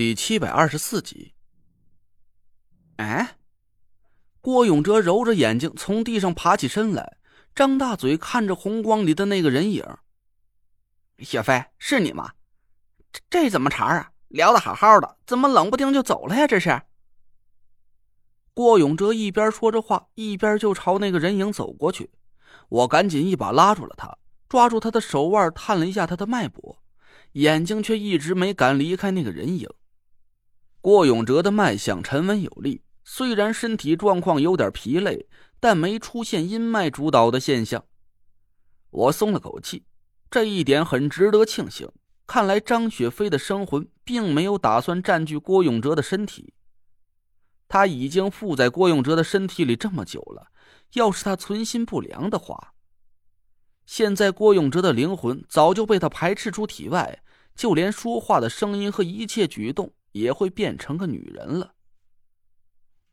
第七百二十四集。哎，郭永哲揉着眼睛从地上爬起身来，张大嘴看着红光里的那个人影。雪飞，是你吗？这这怎么茬啊？聊的好好的，怎么冷不丁就走了呀？这是。郭永哲一边说着话，一边就朝那个人影走过去。我赶紧一把拉住了他，抓住他的手腕，探了一下他的脉搏，眼睛却一直没敢离开那个人影。郭永哲的脉象沉稳有力，虽然身体状况有点疲累，但没出现阴脉主导的现象。我松了口气，这一点很值得庆幸。看来张雪飞的生魂并没有打算占据郭永哲的身体。他已经附在郭永哲的身体里这么久了，要是他存心不良的话，现在郭永哲的灵魂早就被他排斥出体外，就连说话的声音和一切举动。也会变成个女人了。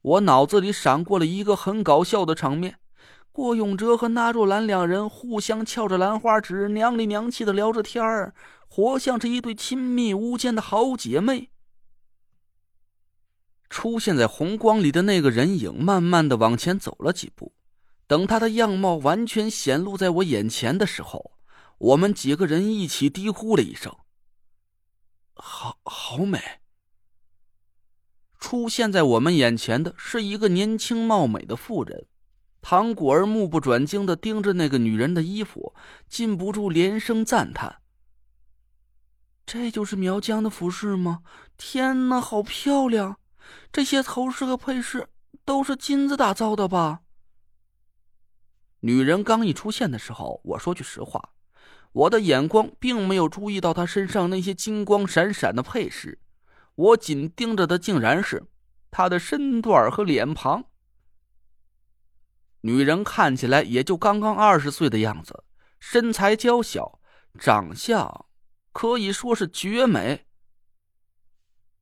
我脑子里闪过了一个很搞笑的场面：郭永哲和纳若兰两人互相翘着兰花指，娘里娘气的聊着天儿，活像是一对亲密无间的好姐妹。出现在红光里的那个人影，慢慢的往前走了几步。等他的样貌完全显露在我眼前的时候，我们几个人一起低呼了一声：“好好美。”出现在我们眼前的是一个年轻貌美的妇人，唐果儿目不转睛的盯着那个女人的衣服，禁不住连声赞叹：“这就是苗疆的服饰吗？天哪，好漂亮！这些头饰和配饰都是金子打造的吧？”女人刚一出现的时候，我说句实话，我的眼光并没有注意到她身上那些金光闪闪的配饰。我紧盯着的竟然是她的身段和脸庞。女人看起来也就刚刚二十岁的样子，身材娇小，长相可以说是绝美。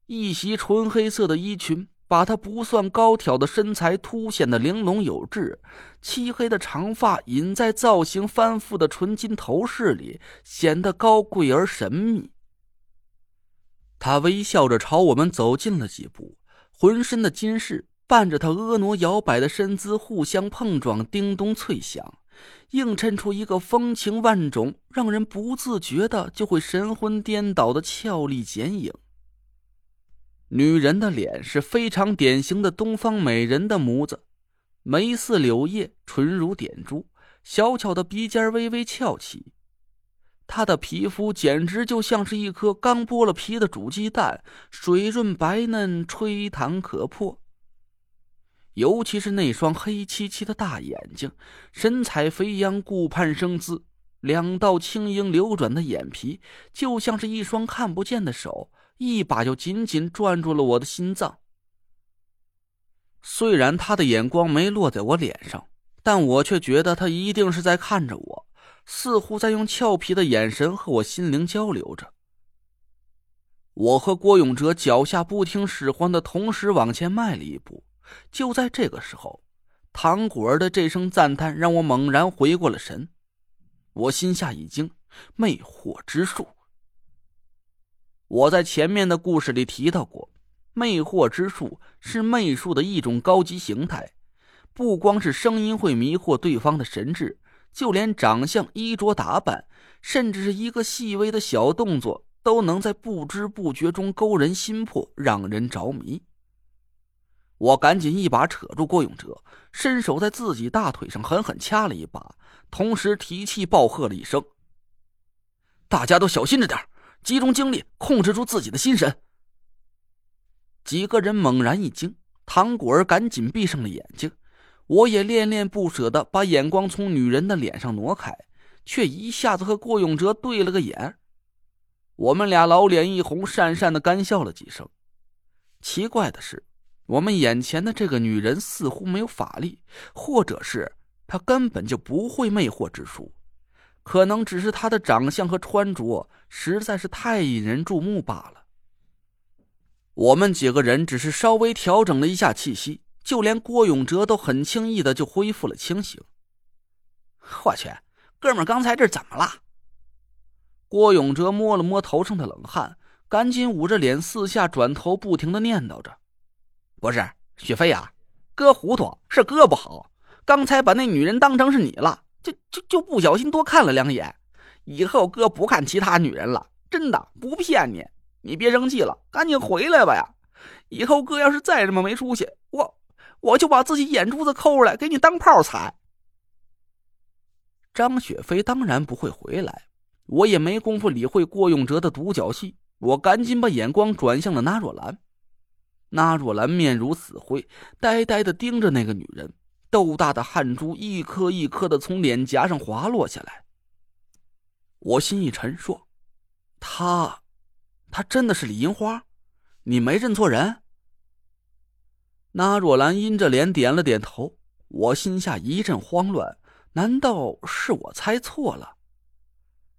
一袭纯黑色的衣裙，把她不算高挑的身材凸显的玲珑有致，漆黑的长发隐在造型繁复的纯金头饰里，显得高贵而神秘。他微笑着朝我们走近了几步，浑身的金饰伴着他婀娜摇摆的身姿互相碰撞，叮咚脆响，映衬出一个风情万种、让人不自觉的就会神魂颠倒的俏丽剪影。女人的脸是非常典型的东方美人的模子，眉似柳叶，唇如点珠，小巧的鼻尖微微翘起。她的皮肤简直就像是一颗刚剥了皮的煮鸡蛋，水润白嫩，吹弹可破。尤其是那双黑漆漆的大眼睛，神采飞扬，顾盼生姿，两道轻盈流转的眼皮，就像是一双看不见的手，一把就紧紧攥住了我的心脏。虽然他的眼光没落在我脸上，但我却觉得他一定是在看着我。似乎在用俏皮的眼神和我心灵交流着。我和郭永哲脚下不听使唤的同时往前迈了一步。就在这个时候，唐果儿的这声赞叹让我猛然回过了神。我心下一惊，魅惑之术。我在前面的故事里提到过，魅惑之术是魅术的一种高级形态，不光是声音会迷惑对方的神智。就连长相、衣着打扮，甚至是一个细微的小动作，都能在不知不觉中勾人心魄，让人着迷。我赶紧一把扯住郭永哲，伸手在自己大腿上狠狠掐了一把，同时提气暴喝了一声：“大家都小心着点，集中精力，控制住自己的心神。”几个人猛然一惊，唐果儿赶紧闭上了眼睛。我也恋恋不舍的把眼光从女人的脸上挪开，却一下子和郭永哲对了个眼。我们俩老脸一红，讪讪的干笑了几声。奇怪的是，我们眼前的这个女人似乎没有法力，或者是她根本就不会魅惑之术，可能只是她的长相和穿着实在是太引人注目罢了。我们几个人只是稍微调整了一下气息。就连郭永哲都很轻易的就恢复了清醒。我去，哥们儿，刚才这怎么了？郭永哲摸了摸头上的冷汗，赶紧捂着脸，四下转头，不停的念叨着：“不是雪飞呀，哥糊涂，是哥不好。刚才把那女人当成是你了，就就就不小心多看了两眼。以后哥不看其他女人了，真的不骗你。你别生气了，赶紧回来吧呀！以后哥要是再这么没出息，我我就把自己眼珠子抠出来给你当炮踩。”张雪飞当然不会回来，我也没工夫理会郭永哲的独角戏。我赶紧把眼光转向了那若兰，那若兰面如死灰，呆呆的盯着那个女人，豆大的汗珠一颗一颗的从脸颊上滑落下来。我心一沉，说：“她，她真的是李银花？你没认错人？”那若兰阴着脸点了点头。我心下一阵慌乱，难道是我猜错了？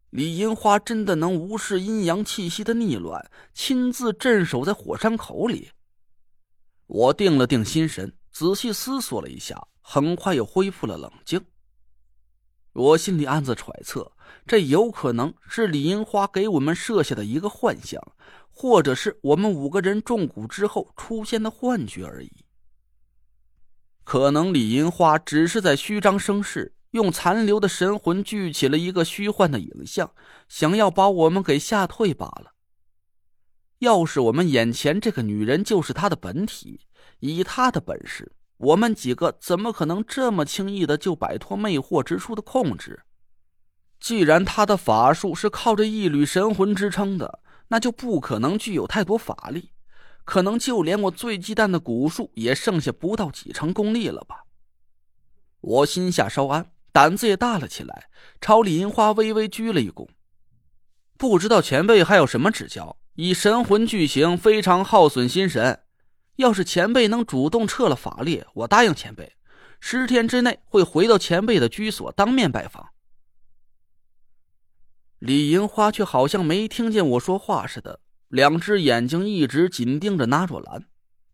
李银花真的能无视阴阳气息的逆乱，亲自镇守在火山口里？我定了定心神，仔细思索了一下，很快又恢复了冷静。我心里暗自揣测，这有可能是李银花给我们设下的一个幻象，或者是我们五个人中蛊之后出现的幻觉而已。可能李银花只是在虚张声势。用残留的神魂聚起了一个虚幻的影像，想要把我们给吓退罢了。要是我们眼前这个女人就是她的本体，以她的本事，我们几个怎么可能这么轻易的就摆脱魅惑之术的控制？既然她的法术是靠着一缕神魂支撑的，那就不可能具有太多法力，可能就连我最忌惮的蛊术也剩下不到几成功力了吧？我心下稍安。胆子也大了起来，朝李银花微微鞠了一躬。不知道前辈还有什么指教？以神魂巨行非常耗损心神，要是前辈能主动撤了法力，我答应前辈，十天之内会回到前辈的居所当面拜访。李银花却好像没听见我说话似的，两只眼睛一直紧盯着那若兰，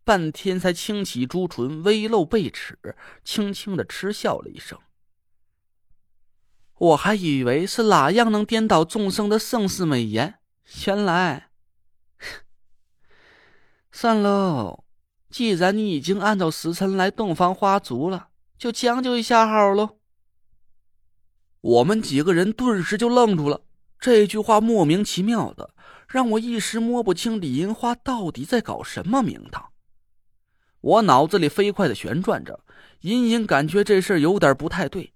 半天才轻启朱唇，微露贝齿，轻轻的嗤笑了一声。我还以为是哪样能颠倒众生的盛世美颜，原来 算喽。既然你已经按照时辰来洞房花烛了，就将就一下好喽。我们几个人顿时就愣住了，这句话莫名其妙的，让我一时摸不清李银花到底在搞什么名堂。我脑子里飞快的旋转着，隐隐感觉这事有点不太对。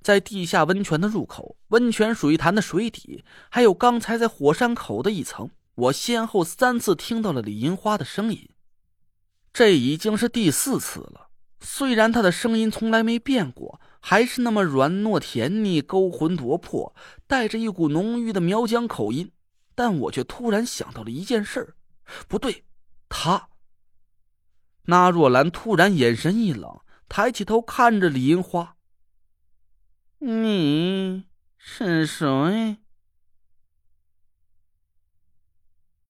在地下温泉的入口、温泉水潭的水底，还有刚才在火山口的一层，我先后三次听到了李银花的声音。这已经是第四次了。虽然她的声音从来没变过，还是那么软糯甜腻、勾魂夺魄，带着一股浓郁的苗疆口音，但我却突然想到了一件事：不对，他。那若兰突然眼神一冷，抬起头看着李银花。你是谁？